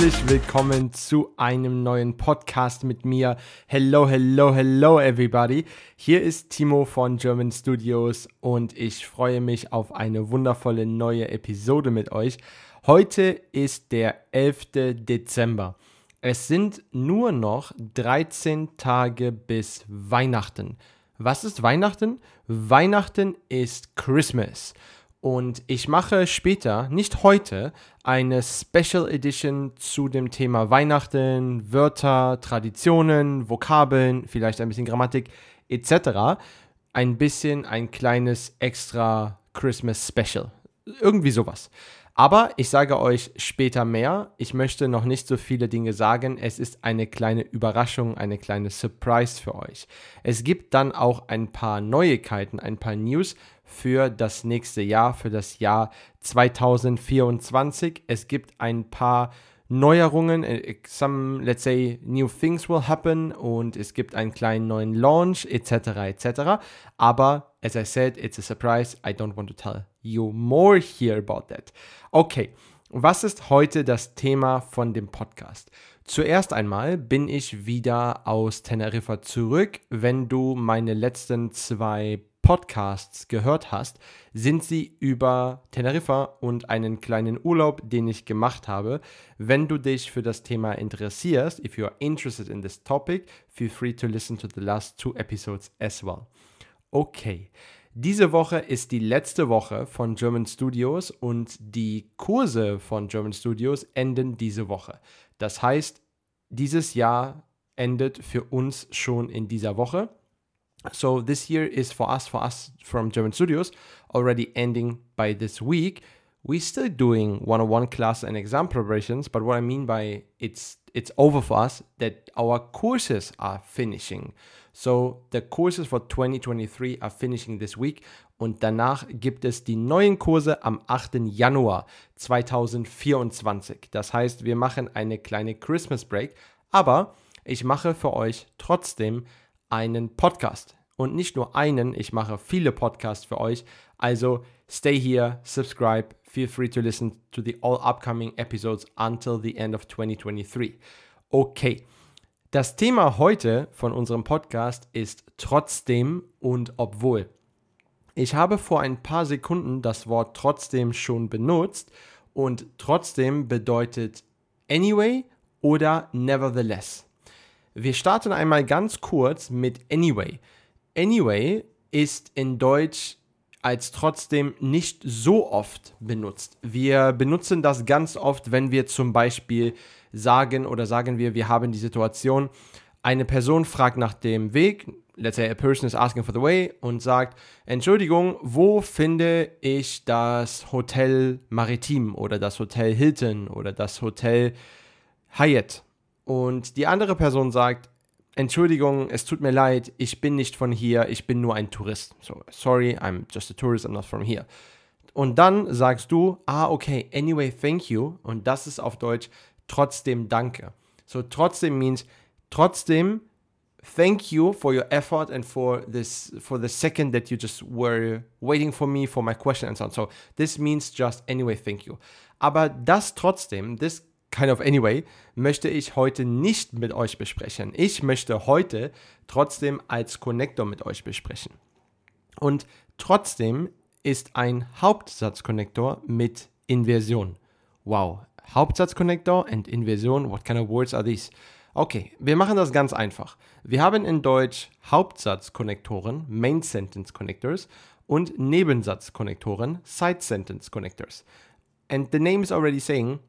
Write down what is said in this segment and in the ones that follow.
Herzlich willkommen zu einem neuen Podcast mit mir. Hello, hello, hello, everybody. Hier ist Timo von German Studios und ich freue mich auf eine wundervolle neue Episode mit euch. Heute ist der 11. Dezember. Es sind nur noch 13 Tage bis Weihnachten. Was ist Weihnachten? Weihnachten ist Christmas. Und ich mache später, nicht heute, eine Special Edition zu dem Thema Weihnachten, Wörter, Traditionen, Vokabeln, vielleicht ein bisschen Grammatik etc. Ein bisschen ein kleines extra Christmas Special. Irgendwie sowas. Aber ich sage euch später mehr. Ich möchte noch nicht so viele Dinge sagen. Es ist eine kleine Überraschung, eine kleine Surprise für euch. Es gibt dann auch ein paar Neuigkeiten, ein paar News für das nächste Jahr, für das Jahr 2024. Es gibt ein paar Neuerungen, some, let's say, new things will happen und es gibt einen kleinen neuen Launch etc. etc. Aber, as I said, it's a surprise. I don't want to tell you more here about that. Okay, was ist heute das Thema von dem Podcast? Zuerst einmal bin ich wieder aus Teneriffa zurück. Wenn du meine letzten zwei Podcasts gehört hast, sind sie über Teneriffa und einen kleinen Urlaub, den ich gemacht habe. Wenn du dich für das Thema interessierst, if you are interested in this topic, feel free to listen to the last two episodes as well. Okay. Diese Woche ist die letzte Woche von German Studios und die Kurse von German Studios enden diese Woche. Das heißt, dieses Jahr endet für uns schon in dieser Woche. So this year is for us, for us from German Studios, already ending by this week. We're still doing one-on-one class and exam preparations, but what I mean by it's it's over for us that our courses are finishing. So the courses for 2023 are finishing this week und danach gibt es die neuen Kurse am 8. Januar 2024. Das heißt, wir machen eine kleine Christmas Break, aber ich mache für euch trotzdem einen Podcast. Und nicht nur einen, ich mache viele Podcasts für euch. Also stay here, subscribe, feel free to listen to the all upcoming episodes until the end of 2023. Okay. Das Thema heute von unserem Podcast ist trotzdem und obwohl. Ich habe vor ein paar Sekunden das Wort trotzdem schon benutzt und trotzdem bedeutet anyway oder nevertheless. Wir starten einmal ganz kurz mit Anyway. Anyway ist in Deutsch als trotzdem nicht so oft benutzt. Wir benutzen das ganz oft, wenn wir zum Beispiel sagen oder sagen wir, wir haben die Situation, eine Person fragt nach dem Weg, let's say a person is asking for the way und sagt, Entschuldigung, wo finde ich das Hotel Maritim oder das Hotel Hilton oder das Hotel Hyatt? Und die andere Person sagt, Entschuldigung, es tut mir leid, ich bin nicht von hier, ich bin nur ein Tourist. So, sorry, I'm just a tourist, I'm not from here. Und dann sagst du, ah, okay, anyway, thank you. Und das ist auf Deutsch trotzdem danke. So, trotzdem means trotzdem thank you for your effort and for this for the second that you just were waiting for me for my question and so on. So, this means just anyway, thank you. Aber das trotzdem, this kind of anyway, möchte ich heute nicht mit euch besprechen. Ich möchte heute trotzdem als Connector mit euch besprechen. Und trotzdem ist ein Hauptsatzkonnektor mit Inversion. Wow, Hauptsatzkonnektor und Inversion, what kind of words are these? Okay, wir machen das ganz einfach. Wir haben in Deutsch Hauptsatzkonnektoren, Main Sentence Connectors, und Nebensatzkonnektoren, Side Sentence Connectors. And the name is already saying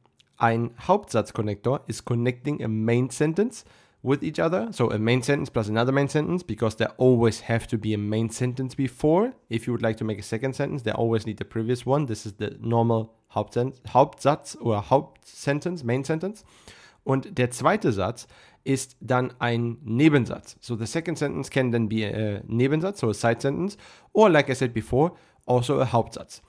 ein Hauptsatzkonnektor is connecting a main sentence with each other. So a main sentence plus another main sentence because there always have to be a main sentence before. If you would like to make a second sentence, they always need the previous one. This is the normal Hauptsatz oder Hauptsentence, Main Sentence. Und der zweite Satz ist dann ein Nebensatz. So the second sentence can then be a Nebensatz, so a side sentence, or like I said before, also a Hauptsatz.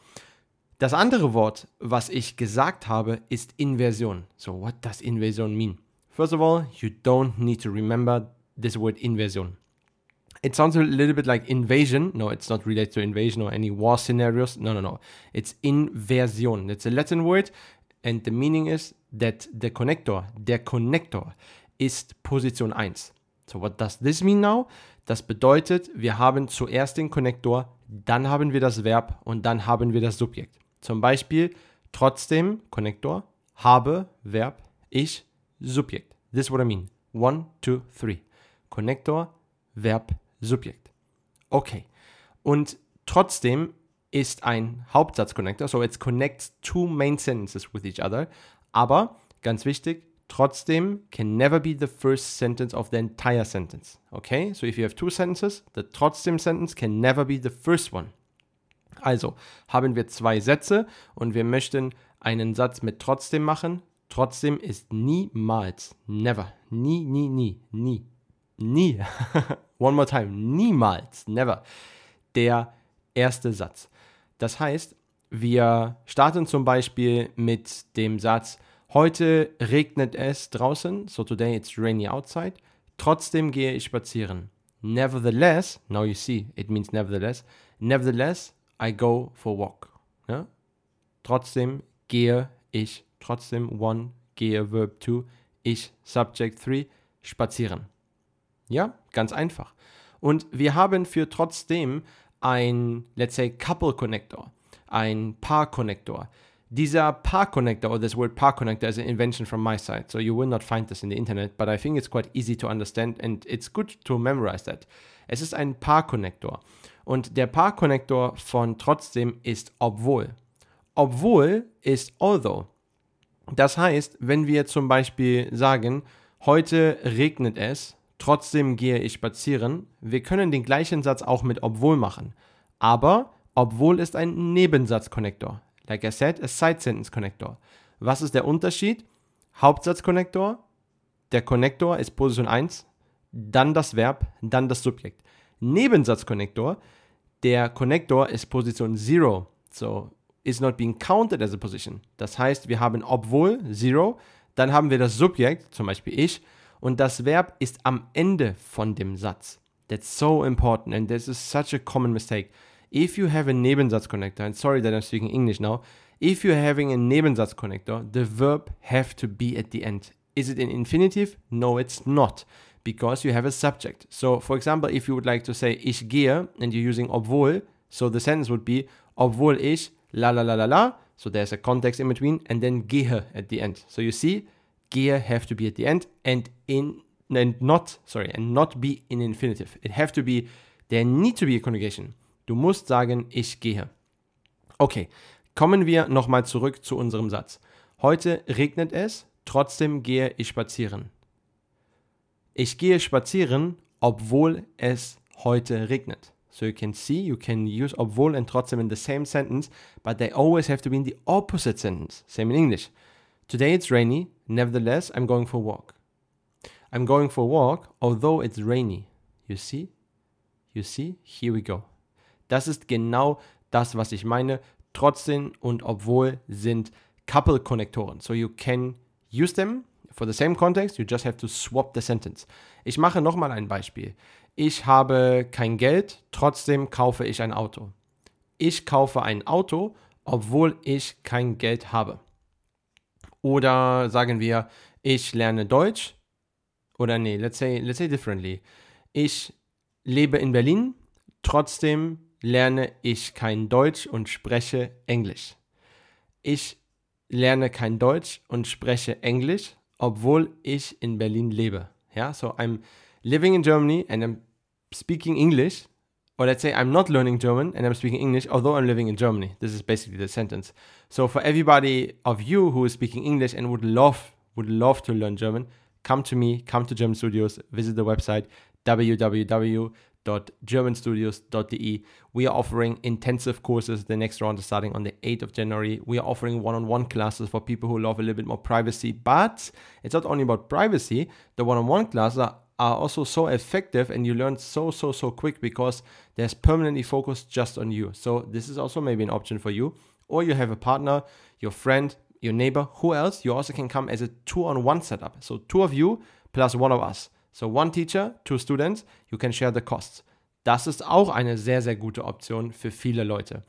Das andere Wort, was ich gesagt habe, ist Inversion. So what does inversion mean? First of all, you don't need to remember this word inversion. It sounds a little bit like invasion. No, it's not related to invasion or any war scenarios. No, no, no. It's inversion. It's a Latin word, and the meaning is that the connector, der Connector, ist Position 1. So, what does this mean now? Das bedeutet, wir haben zuerst den Connector, dann haben wir das Verb und dann haben wir das Subjekt. Zum Beispiel trotzdem, Connector, habe, Verb, ich, Subjekt. This is what I mean. One, two, three. Connector, Verb, Subjekt. Okay. Und trotzdem ist ein Hauptsatz-Connector, so it connects two main sentences with each other. Aber, ganz wichtig, trotzdem can never be the first sentence of the entire sentence. Okay? So if you have two sentences, the trotzdem sentence can never be the first one. Also haben wir zwei Sätze und wir möchten einen Satz mit trotzdem machen. Trotzdem ist niemals, never, nie, nie, nie, nie, nie, one more time, niemals, never, der erste Satz. Das heißt, wir starten zum Beispiel mit dem Satz, heute regnet es draußen, so today it's rainy outside, trotzdem gehe ich spazieren. Nevertheless, now you see, it means nevertheless, nevertheless, I go for walk. Ja? Trotzdem gehe ich, trotzdem one, gehe Verb 2, ich Subject 3, spazieren. Ja, ganz einfach. Und wir haben für trotzdem ein, let's say, Couple Connector, ein Paar Connector. Dieser Paar Connector, or this word Paar Connector, is an invention from my side, so you will not find this in the internet, but I think it's quite easy to understand and it's good to memorize that. Es ist ein Paar Connector. Und der Paar-Konnektor von trotzdem ist obwohl. Obwohl ist although. Das heißt, wenn wir zum Beispiel sagen, heute regnet es, trotzdem gehe ich spazieren, wir können den gleichen Satz auch mit obwohl machen. Aber obwohl ist ein Nebensatz-Konnektor. Like I said, a Side-Sentence-Konnektor. Was ist der Unterschied? Hauptsatz-Konnektor, der Konnektor ist Position 1, dann das Verb, dann das Subjekt. Nebensatzkonnektor, der Connector ist Position 0. So, is not being counted as a position. Das heißt, wir haben obwohl 0, dann haben wir das Subjekt, zum Beispiel ich, und das Verb ist am Ende von dem Satz. That's so important and this is such a common mistake. If you have a Nebensatzconnector, and sorry that I'm speaking English now, if you're having a Nebensatzconnector, the verb have to be at the end. Is it an infinitive? No, it's not because you have a subject. So, for example, if you would like to say ich gehe and you're using obwohl, so the sentence would be obwohl ich la la la la la. So there's a context in between and then gehe at the end. So you see, gehe have to be at the end and in and not sorry and not be in infinitive. It have to be there need to be a conjugation. Du musst sagen ich gehe. Okay, kommen wir nochmal zurück zu unserem Satz. Heute regnet es, trotzdem gehe ich spazieren. Ich gehe spazieren, obwohl es heute regnet. So you can see, you can use obwohl and trotzdem in the same sentence, but they always have to be in the opposite sentence. Same in English. Today it's rainy, nevertheless, I'm going for a walk. I'm going for a walk, although it's rainy. You see? You see? Here we go. Das ist genau das, was ich meine. Trotzdem und obwohl sind Couple-Konnektoren. So you can use them for the same context, you just have to swap the sentence. Ich mache nochmal ein Beispiel. Ich habe kein Geld, trotzdem kaufe ich ein Auto. Ich kaufe ein Auto, obwohl ich kein Geld habe. Oder sagen wir, ich lerne Deutsch. Oder nee, let's say, let's say differently. Ich lebe in Berlin, trotzdem lerne ich kein Deutsch und spreche Englisch. Ich lerne kein Deutsch und spreche Englisch, obwohl ich in Berlin lebe. Ja, so I'm living in Germany and I'm speaking English, or let's say I'm not learning German and I'm speaking English, although I'm living in Germany. This is basically the sentence. So for everybody of you who is speaking English and would love would love to learn German, come to me, come to German Studios, visit the website www.germanstudios.de. We are offering intensive courses. The next round is starting on the 8th of January. We are offering one on one classes for people who love a little bit more privacy. But it's not only about privacy, the one on one classes are are also so effective and you learn so so so quick because there's permanently focused just on you so this is also maybe an option for you or you have a partner your friend your neighbor who else you also can come as a two on one setup so two of you plus one of us so one teacher two students you can share the costs das ist auch eine sehr sehr gute Option für viele Leute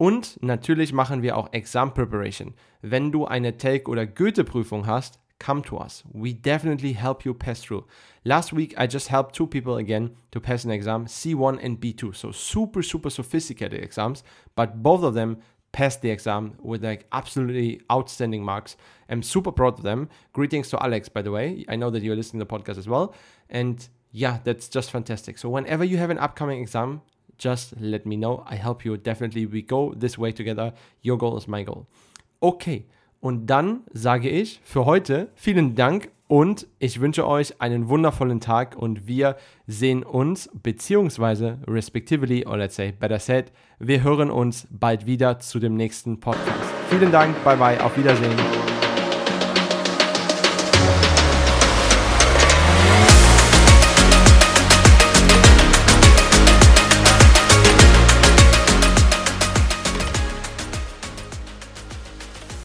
und natürlich machen wir auch Exam Preparation. Wenn du eine Take- oder Goethe-Prüfung hast, come to us. We definitely help you pass through. Last week, I just helped two people again to pass an exam, C1 and B2. So super, super sophisticated exams, but both of them passed the exam with like absolutely outstanding marks. I'm super proud of them. Greetings to Alex, by the way. I know that you're listening to the podcast as well. And yeah, that's just fantastic. So whenever you have an upcoming exam, just let me know. I help you. Definitely, we go this way together. Your goal is my goal. Okay. Und dann sage ich für heute vielen Dank und ich wünsche euch einen wundervollen Tag und wir sehen uns beziehungsweise respectively or let's say better said, wir hören uns bald wieder zu dem nächsten Podcast. Vielen Dank, bye bye, auf Wiedersehen.